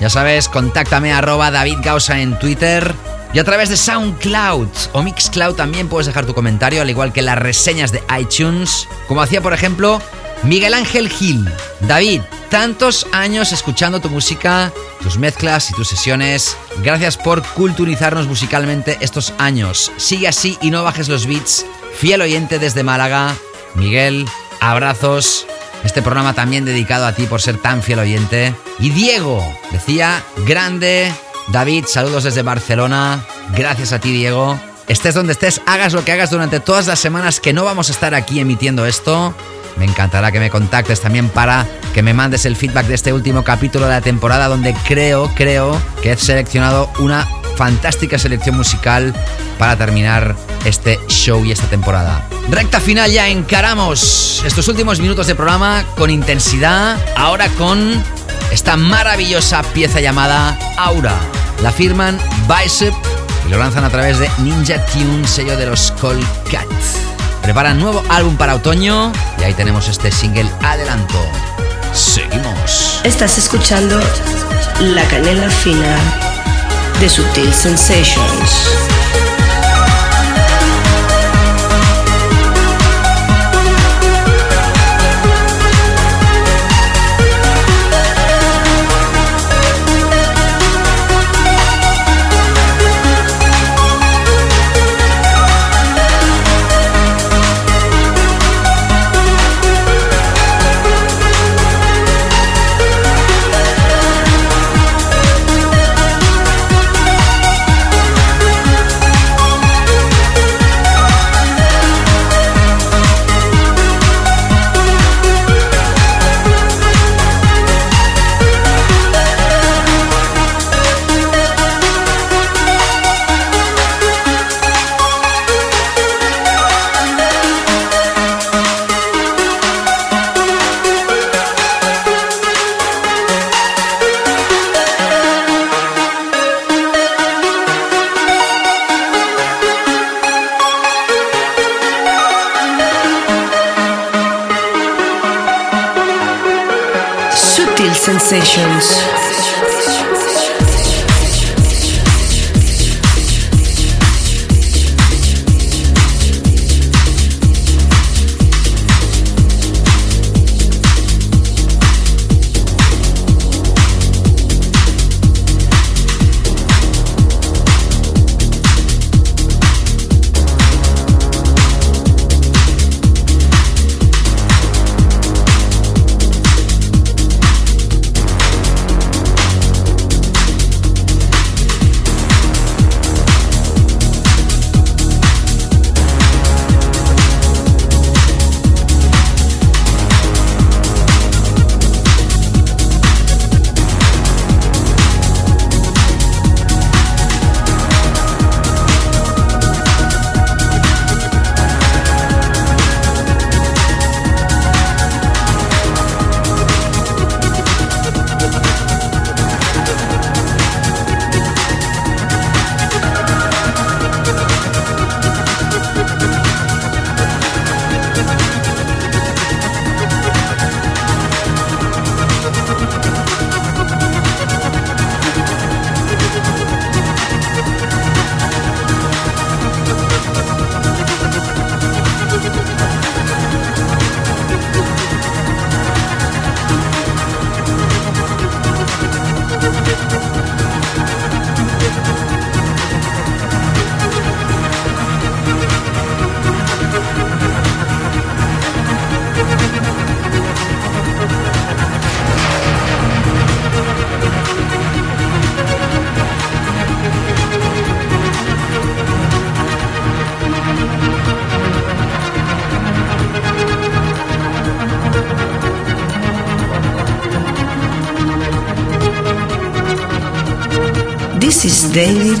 Ya sabes, contáctame arroba David Gausa en Twitter. Y a través de SoundCloud o Mixcloud también puedes dejar tu comentario, al igual que las reseñas de iTunes. Como hacía, por ejemplo, Miguel Ángel Gil. David, tantos años escuchando tu música, tus mezclas y tus sesiones. Gracias por culturizarnos musicalmente estos años. Sigue así y no bajes los beats. Fiel oyente desde Málaga. Miguel, abrazos. Este programa también dedicado a ti por ser tan fiel oyente. Y Diego decía, grande. David, saludos desde Barcelona. Gracias a ti, Diego. Estés donde estés, hagas lo que hagas durante todas las semanas que no vamos a estar aquí emitiendo esto. Me encantará que me contactes también para que me mandes el feedback de este último capítulo de la temporada donde creo, creo que he seleccionado una fantástica selección musical para terminar este show y esta temporada. Recta final ya encaramos estos últimos minutos de programa con intensidad, ahora con esta maravillosa pieza llamada Aura. La firman Bicep y lo lanzan a través de Ninja Tune, sello de los Cat. Preparan nuevo álbum para otoño y ahí tenemos este single adelanto. Seguimos. Estás escuchando La Canela Fina de Sutil Sensations. Sutil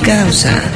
David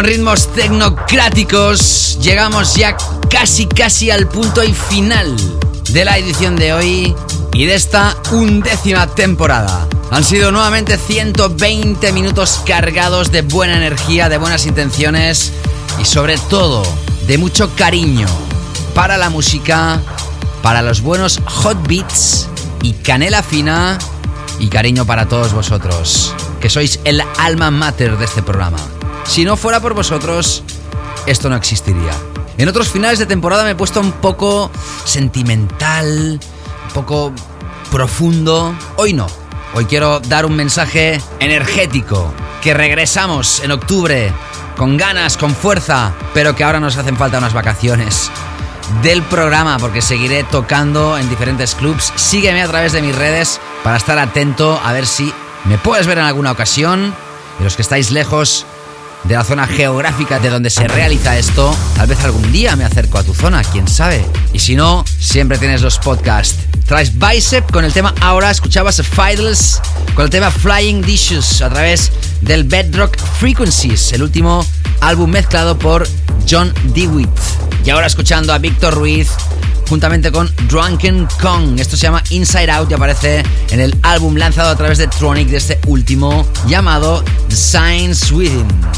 Con ritmos tecnocráticos llegamos ya casi casi al punto y final de la edición de hoy y de esta undécima temporada. Han sido nuevamente 120 minutos cargados de buena energía, de buenas intenciones y sobre todo de mucho cariño para la música, para los buenos hot beats y canela fina y cariño para todos vosotros, que sois el alma mater de este programa. Si no fuera por vosotros, esto no existiría. En otros finales de temporada me he puesto un poco sentimental, un poco profundo. Hoy no. Hoy quiero dar un mensaje energético. Que regresamos en octubre con ganas, con fuerza, pero que ahora nos hacen falta unas vacaciones del programa porque seguiré tocando en diferentes clubs. Sígueme a través de mis redes para estar atento a ver si me puedes ver en alguna ocasión. Y los que estáis lejos, de la zona geográfica de donde se realiza esto, tal vez algún día me acerco a tu zona, quién sabe. Y si no, siempre tienes los podcasts. Traes Bicep con el tema ahora, escuchabas Fidels con el tema Flying Dishes a través del Bedrock Frequencies, el último álbum mezclado por John DeWitt. Y ahora escuchando a Víctor Ruiz juntamente con Drunken Kong. Esto se llama Inside Out y aparece en el álbum lanzado a través de Tronic de este último llamado The Signs Within.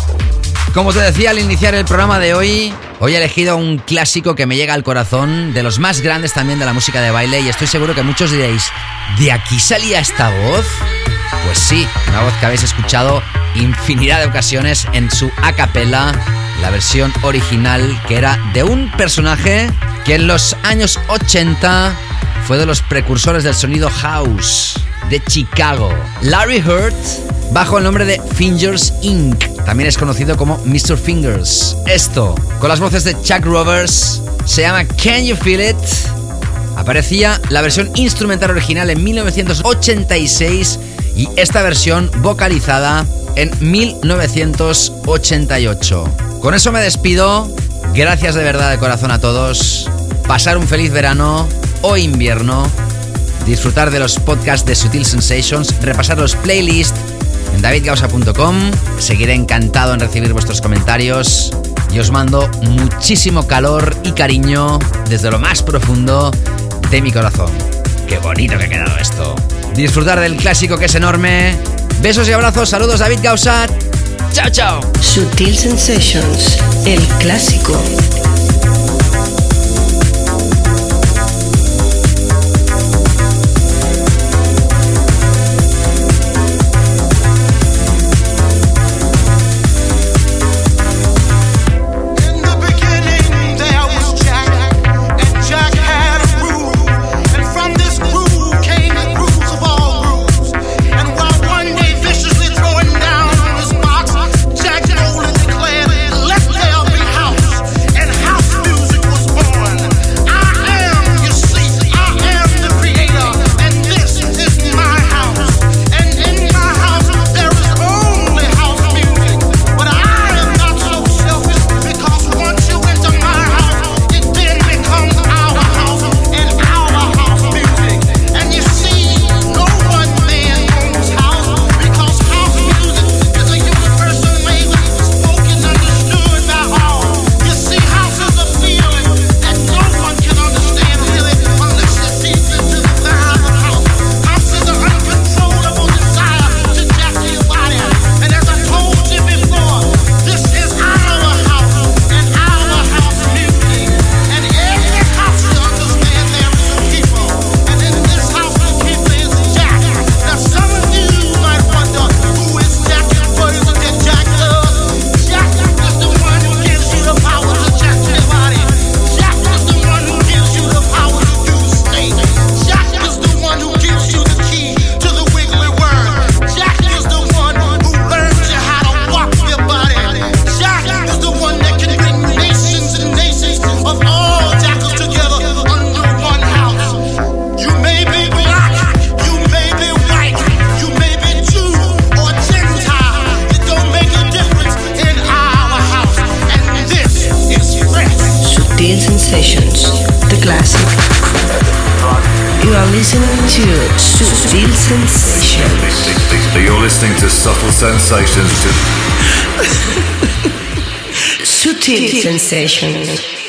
Como te decía al iniciar el programa de hoy, hoy he elegido un clásico que me llega al corazón, de los más grandes también de la música de baile, y estoy seguro que muchos diréis, ¿de aquí salía esta voz? Pues sí, una voz que habéis escuchado infinidad de ocasiones en su a cappella, la versión original que era de un personaje que en los años 80 fue de los precursores del sonido house de Chicago. Larry Hurt, bajo el nombre de Fingers Inc., también es conocido como Mr. Fingers. Esto, con las voces de Chuck Rovers, se llama Can You Feel It? Aparecía la versión instrumental original en 1986 y esta versión vocalizada en 1988. Con eso me despido. Gracias de verdad de corazón a todos. Pasar un feliz verano o invierno. Disfrutar de los podcasts de Sutil Sensations. Repasar los playlists en davidgausa.com. Seguiré encantado en recibir vuestros comentarios. Y os mando muchísimo calor y cariño desde lo más profundo de mi corazón. Qué bonito que ha quedado esto. Disfrutar del clásico que es enorme. Besos y abrazos. Saludos David Gausa. Chao, chao. Sutil Sensations, el clásico. Sensations. Subtle Sensations.